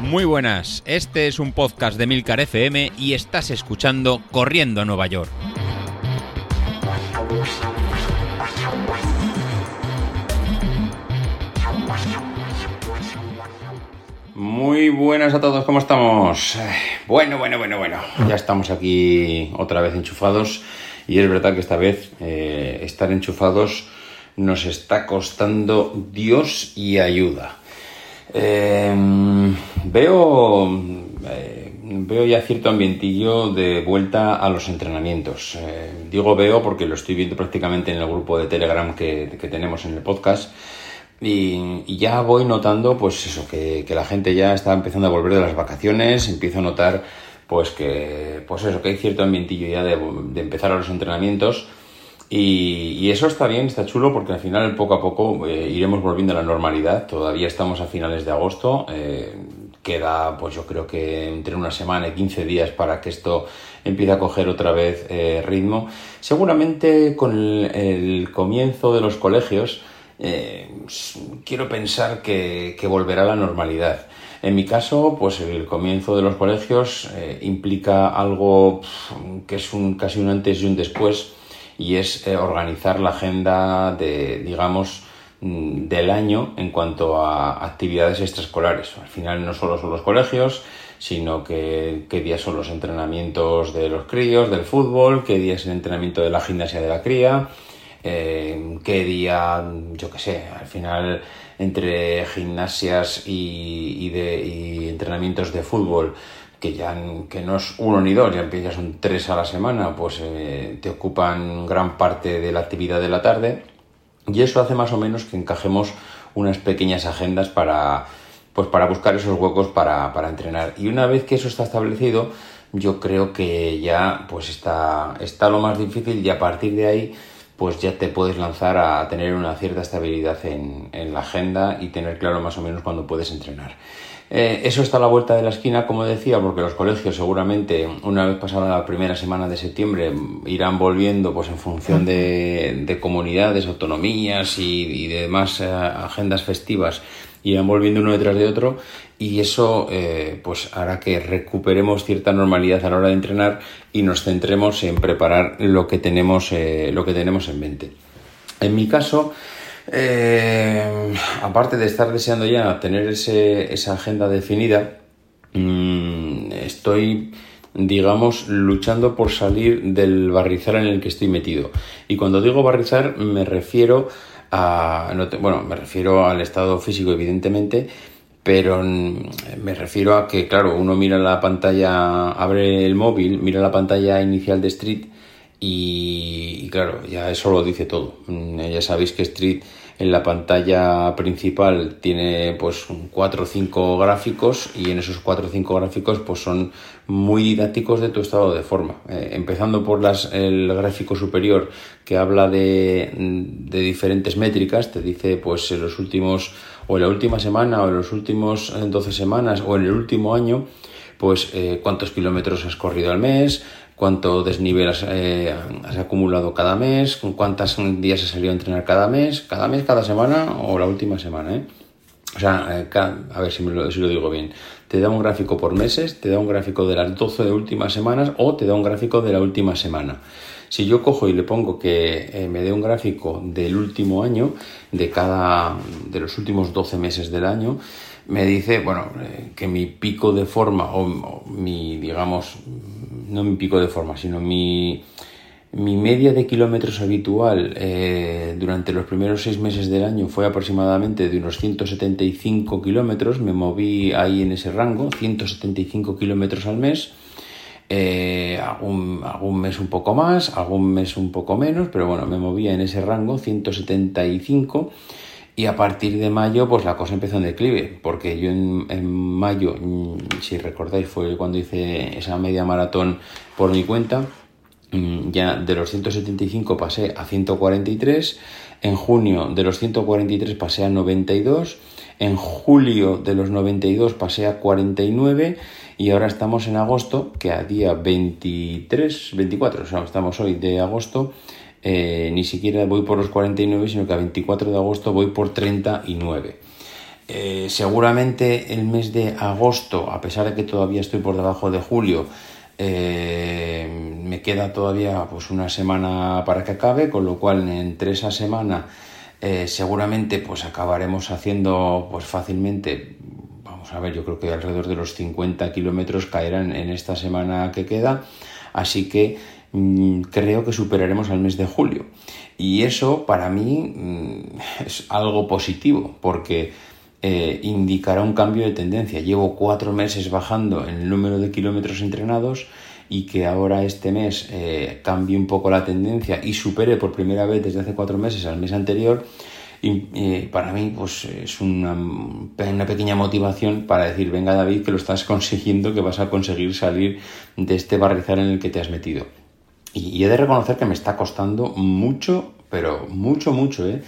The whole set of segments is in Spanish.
Muy buenas, este es un podcast de Milcar FM y estás escuchando Corriendo a Nueva York. Muy buenas a todos, ¿cómo estamos? Bueno, bueno, bueno, bueno. Ya estamos aquí otra vez enchufados y es verdad que esta vez eh, estar enchufados nos está costando Dios y ayuda. Em, veo, eh, veo ya cierto ambientillo de vuelta a los entrenamientos. Eh, digo veo porque lo estoy viendo prácticamente en el grupo de Telegram que, tenemos en el podcast. Y, ya voy notando, pues eso, que, la gente ya está empezando a volver de las vacaciones, empiezo a notar, pues que, pues eso, que hay cierto ambientillo ya de empezar a los entrenamientos. Y, eso está bien, está chulo, porque al final poco a poco eh, iremos volviendo a la normalidad. Todavía estamos a finales de agosto. Eh, queda, pues yo creo que entre una semana y 15 días para que esto empiece a coger otra vez eh, ritmo. Seguramente con el, comienzo de los colegios, quiero pensar que, volverá a la normalidad. En mi caso, pues el comienzo de los colegios implica algo que es un, casi un antes y un después y es eh, organizar la agenda de, digamos, mm, del año en cuanto a actividades extraescolares. Al final no solo son los colegios, sino que qué días son los entrenamientos de los críos, del fútbol, qué día es el entrenamiento de la gimnasia de la cría, eh, qué día, yo qué sé, al final entre gimnasias y, de, y entrenamientos de fútbol que ya que no es uno ni dos, ya son tres a la semana, pues eh, te ocupan gran parte de la actividad de la tarde y eso hace más o menos que encajemos unas pequeñas agendas para, pues para buscar esos huecos para, para entrenar. Y una vez que eso está establecido, yo creo que ya pues está, está lo más difícil y a partir de ahí pues ya te puedes lanzar a tener una cierta estabilidad en, en la agenda y tener claro más o menos cuándo puedes entrenar. Eh, eso está a la vuelta de la esquina, como decía, porque los colegios seguramente, una vez pasada la primera semana de septiembre, irán volviendo pues en función de, comunidades, autonomías y, de demás eh, agendas festivas, irán volviendo uno detrás de otro y eso eh, pues hará que recuperemos cierta normalidad a la hora de entrenar y nos centremos en preparar lo que tenemos, lo que tenemos en mente. En mi caso, eh, aparte de estar deseando ya tener esa agenda definida, mm, estoy, digamos, luchando por salir del barrizar en el que estoy metido. Y cuando digo barrizar me refiero a, bueno, me refiero al estado físico, evidentemente, pero me refiero a que, claro, uno mira la pantalla, abre el móvil, mira la pantalla inicial de Street y, claro, ya eso lo dice todo. Mm, ya sabéis que Street en la pantalla principal tiene pues cuatro o cinco gráficos y en esos cuatro o cinco gráficos pues son muy didácticos de tu estado de forma. Eh, empezando por las, el gráfico superior que habla de, de, diferentes métricas, te dice pues en los últimos o en la última semana o en los últimos 12 semanas o en el último año pues eh, cuántos kilómetros has corrido al mes, cuánto desnivel eh, has, acumulado cada mes, cuántos días has salido a entrenar cada mes, cada mes, cada semana o la última semana, ¿eh? O sea, eh, a ver si, lo, si lo digo bien. Te da un gráfico por meses, te da un gráfico de las 12 últimas semanas o te da un gráfico de la última semana. Si yo cojo y le pongo que eh, me dé un gráfico del último año, de cada, de los últimos 12 meses del año, me dice, bueno, que mi pico de forma o mi, digamos, no mi pico de forma, sino mi, mi media de kilómetros habitual eh, durante los primeros seis meses del año fue aproximadamente de unos 175 kilómetros, me moví ahí en ese rango, 175 kilómetros al mes. Eh, algún, algún, mes un poco más, algún mes un poco menos, pero bueno, me movía en ese rango, 175 y a partir de mayo, pues la cosa empezó en declive, porque yo en, mayo, mm, si recordáis, fue cuando hice esa media maratón por mi cuenta. Mm, ya de los 175 pasé a 143. En junio de los 143 pasé a 92. En julio de los 92 pasé a 49 y ahora estamos en agosto, que a día 23, 24, o sea, estamos hoy de agosto, eh, ni siquiera voy por los 49, sino que a 24 de agosto voy por 39. Eh, seguramente el mes de agosto, a pesar de que todavía estoy por debajo de julio, eh, me queda todavía pues una semana para que acabe, con lo cual entre esa semana seguramente pues acabaremos haciendo pues fácilmente, vamos a ver, yo creo que alrededor de los 50 kilómetros caerán en esta semana que queda, así que creo que superaremos al mes de julio. Y eso para mí mm, es algo positivo, porque eh, indicará un cambio de tendencia. Llevo cuatro meses bajando el número de kilómetros entrenados y que ahora este mes eh, cambie un poco la tendencia y supere por primera vez desde hace cuatro meses al mes anterior, y eh, para mí pues es una, una, pequeña motivación para decir, venga David, que lo estás consiguiendo, que vas a conseguir salir de este barrizal en el que te has metido. Y, he de reconocer que me está costando mucho, pero mucho, mucho, ¿eh?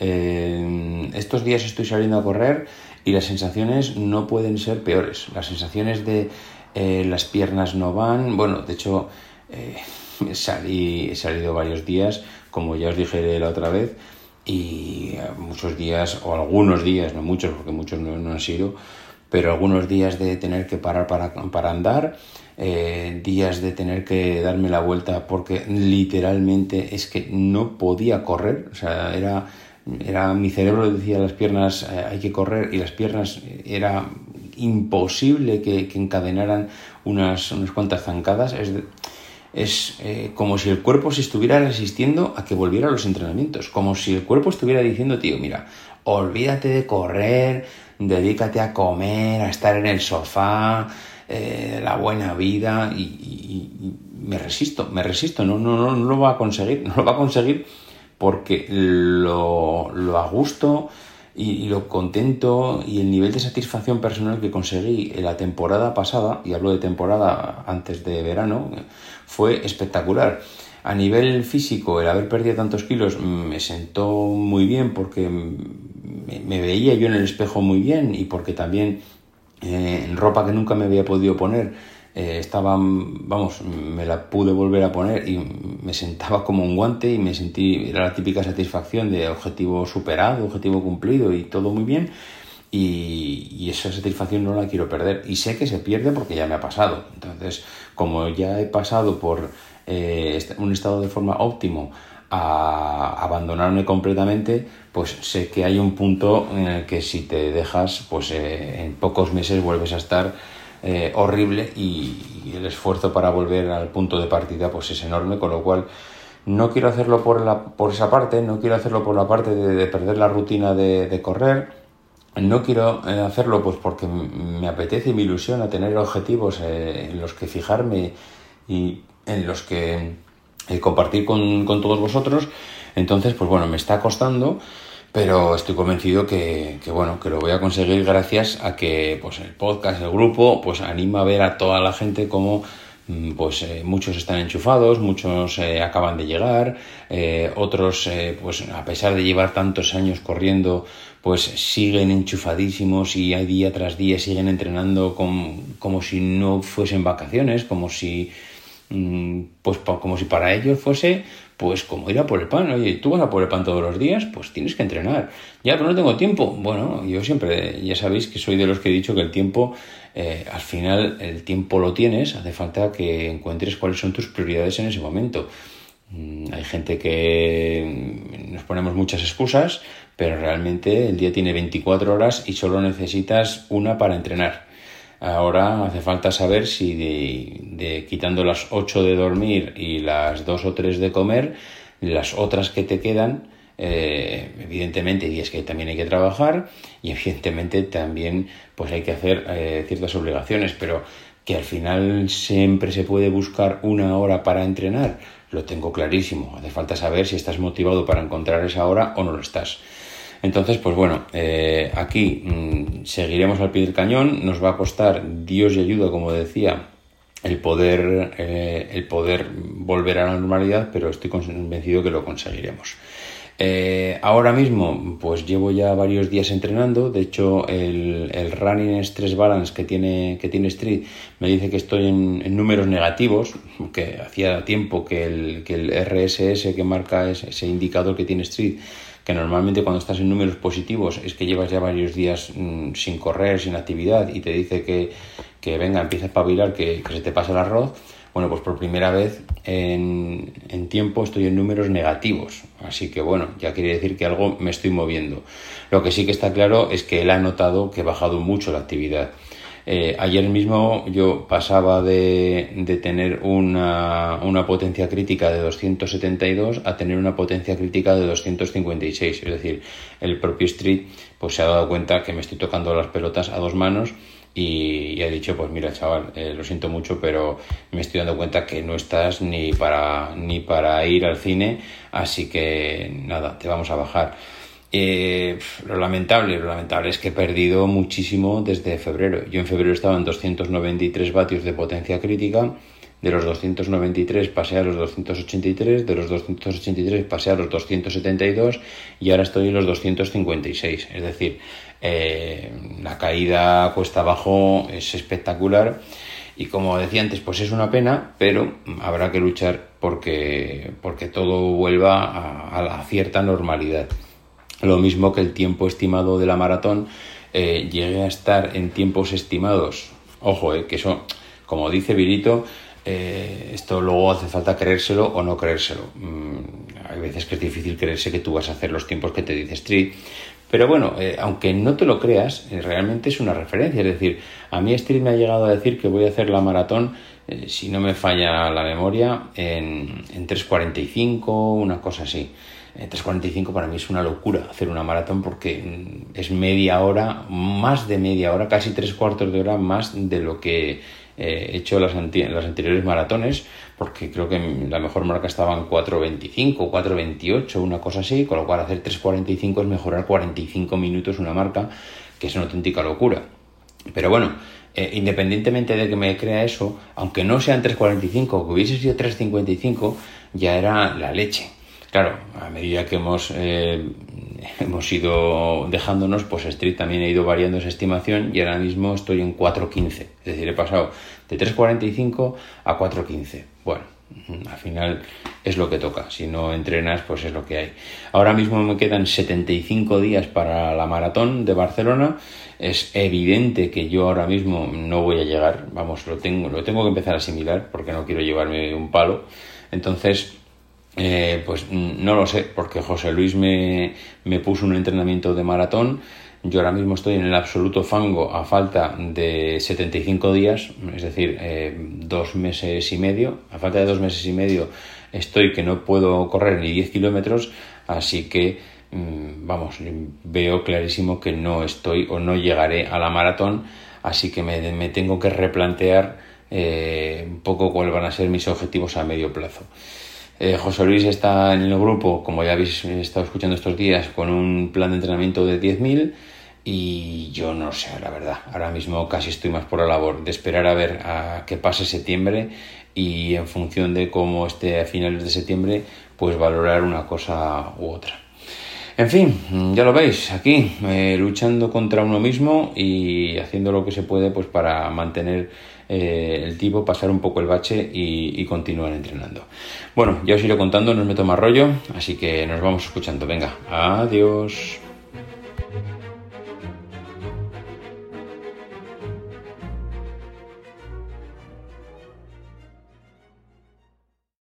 Eh, estos días estoy saliendo a correr y las sensaciones no pueden ser peores. Las sensaciones de eh, las piernas no van. Bueno, de hecho, eh, salí, he salido varios días, como ya os dije la otra vez, y muchos días, o algunos días, no muchos, porque muchos no, han sido, pero algunos días de tener que parar para, para andar. Días de tener que darme la vuelta porque literalmente es que no podía correr, o sea, era era mi cerebro decía las piernas eh, hay que correr y las piernas eh, era imposible que, encadenaran unas, unas, cuantas zancadas. Es, es eh, como si el cuerpo se estuviera resistiendo a que volviera a los entrenamientos, como si el cuerpo estuviera diciendo, tío, mira, olvídate de correr, dedícate a comer, a estar en el sofá, la buena vida y, me resisto, me resisto, no, no, no, no lo va a conseguir, no lo va a conseguir porque lo, lo a gusto y, lo contento y el nivel de satisfacción personal que conseguí en la temporada pasada, y hablo de temporada antes de verano, fue espectacular. A nivel físico, el haber perdido tantos kilos me sentó muy bien porque me, veía yo en el espejo muy bien y porque también eh, en ropa que nunca me había podido poner eh, estaba, vamos, me la pude volver a poner y me sentaba como un guante y me sentí, era la típica satisfacción de objetivo superado, objetivo cumplido y todo muy bien. Y, esa satisfacción no la quiero perder. Y sé que se pierde porque ya me ha pasado. Entonces, como ya he pasado por eh, un estado de forma óptimo a abandonarme completamente, pues sé que hay un punto en el que si te dejas, pues eh, en pocos meses vuelves a estar eh, horrible y, el esfuerzo para volver al punto de partida pues es enorme, con lo cual no quiero hacerlo por, la, por esa parte, no quiero hacerlo por la parte de, perder la rutina de, correr, no quiero eh, hacerlo pues porque me apetece y me ilusiona tener objetivos en los que fijarme y en los que compartir con, con todos vosotros, entonces pues bueno, me está costando pero estoy convencido que, bueno, que lo voy a conseguir gracias a que pues, el podcast, el grupo, pues anima a ver a toda la gente como mm, pues eh, muchos están enchufados, muchos eh, acaban de llegar, eh, otros pues a pesar de llevar tantos años corriendo pues siguen enchufadísimos y día tras día siguen entrenando como si no fuesen vacaciones, como si pues como si para ellos fuese pues como ir a por el pan, oye, tú vas a por el pan todos los días, pues tienes que entrenar. Ya, pero no tengo tiempo. Bueno, yo siempre, ya sabéis que soy de los que he dicho que el tiempo, eh, al final el tiempo lo tienes, hace falta que encuentres cuáles son tus prioridades en ese momento. Mm, hay gente que nos ponemos muchas excusas, pero realmente el día tiene 24 horas y solo necesitas una para entrenar. Ahora hace falta saber si de, quitando las 8 de dormir y las 2 o 3 de comer, las otras que te quedan, eh, evidentemente, y es que también hay que trabajar y evidentemente también pues hay que hacer eh, ciertas obligaciones, pero que al final siempre se puede buscar una hora para entrenar, lo tengo clarísimo. Hace falta saber si estás motivado para encontrar esa hora o no lo estás. Entonces, pues bueno, eh, aquí mm, seguiremos al pie del cañón, nos va a costar Dios y ayuda, como decía, el poder, eh, el poder volver a la normalidad, pero estoy convencido que lo conseguiremos. Eh, ahora mismo, pues llevo ya varios días entrenando. De hecho, el, el, Running Stress Balance que tiene, que tiene Street me dice que estoy en, números negativos, que hacía tiempo que el, que el RSS que marca ese, ese indicador que tiene Street que normalmente cuando estás en números positivos es que llevas ya varios días mm, sin correr, sin actividad y te dice que, que venga, empieza a espabilar, que, que se te pasa el arroz, bueno, pues por primera vez en, en, tiempo estoy en números negativos. Así que bueno, ya quiere decir que algo me estoy moviendo. Lo que sí que está claro es que él ha notado que ha bajado mucho la actividad. Eh, ayer mismo yo pasaba de, de tener una, una, potencia crítica de 272 a tener una potencia crítica de 256. Es decir, el propio Street pues, se ha dado cuenta que me estoy tocando las pelotas a dos manos y, ha dicho, pues mira chaval, eh, lo siento mucho, pero me estoy dando cuenta que no estás ni para, ni para ir al cine, así que nada, te vamos a bajar. Eh, lo lamentable, lo lamentable es que he perdido muchísimo desde febrero. Yo en febrero estaba en 293 vatios de potencia crítica, de los 293 pasé a los 283, de los 283 pasé a los 272 y ahora estoy en los 256. Es decir, eh, la caída cuesta abajo es espectacular y como decía antes, pues es una pena, pero habrá que luchar porque, porque todo vuelva a, a la cierta normalidad. Lo mismo que el tiempo estimado de la maratón eh, llegue a estar en tiempos estimados. Ojo, eh, que eso, como dice Virito, eh, esto luego hace falta creérselo o no creérselo. Mm, hay veces que es difícil creerse que tú vas a hacer los tiempos que te dice Street. Pero bueno, eh, aunque no te lo creas, realmente es una referencia. Es decir, a mí Street me ha llegado a decir que voy a hacer la maratón, si no me falla la memoria, en, en 3.45, una cosa así. 3.45 para mí es una locura hacer una maratón porque es media hora, más de media hora, casi tres cuartos de hora más de lo que he hecho las, las anteriores maratones, porque creo que la mejor marca estaba en 4.25, 4.28, una cosa así, con lo cual hacer 3.45 es mejorar 45 minutos una marca, que es una auténtica locura. Pero bueno, eh, independientemente de que me crea eso, aunque no sean 3.45, que hubiese sido 3.55, ya era la leche. Claro, a medida que hemos, eh, hemos ido dejándonos, pues Street también ha ido variando esa estimación y ahora mismo estoy en 4.15. Es decir, he pasado de 3.45 a 4.15. Bueno, al final es lo que toca. Si no entrenas, pues es lo que hay. Ahora mismo me quedan 75 días para la maratón de Barcelona. Es evidente que yo ahora mismo no voy a llegar. Vamos, lo tengo, lo tengo que empezar a asimilar porque no quiero llevarme un palo. Entonces, eh, pues mm, no lo sé, porque José Luis me, me, puso un entrenamiento de maratón. Yo ahora mismo estoy en el absoluto fango a falta de 75 días, es decir, eh, dos meses y medio. A falta de dos meses y medio estoy que no puedo correr ni 10 kilómetros, así que mm, vamos, veo clarísimo que no estoy o no llegaré a la maratón, así que me, me tengo que replantear eh, un poco cuáles van a ser mis objetivos a medio plazo. Eh, José Luis está en el grupo, como ya habéis estado escuchando estos días, con un plan de entrenamiento de 10.000 y yo no sé, la verdad. Ahora mismo casi estoy más por la labor de esperar a ver a qué pase septiembre y en función de cómo esté a finales de septiembre, pues valorar una cosa u otra. En fin, ya lo veis, aquí eh, luchando contra uno mismo y haciendo lo que se puede pues para mantener eh, el tipo, pasar un poco el bache y, continuar entrenando. Bueno, ya os iré contando, no os meto rollo, así que nos vamos escuchando. Venga, adiós.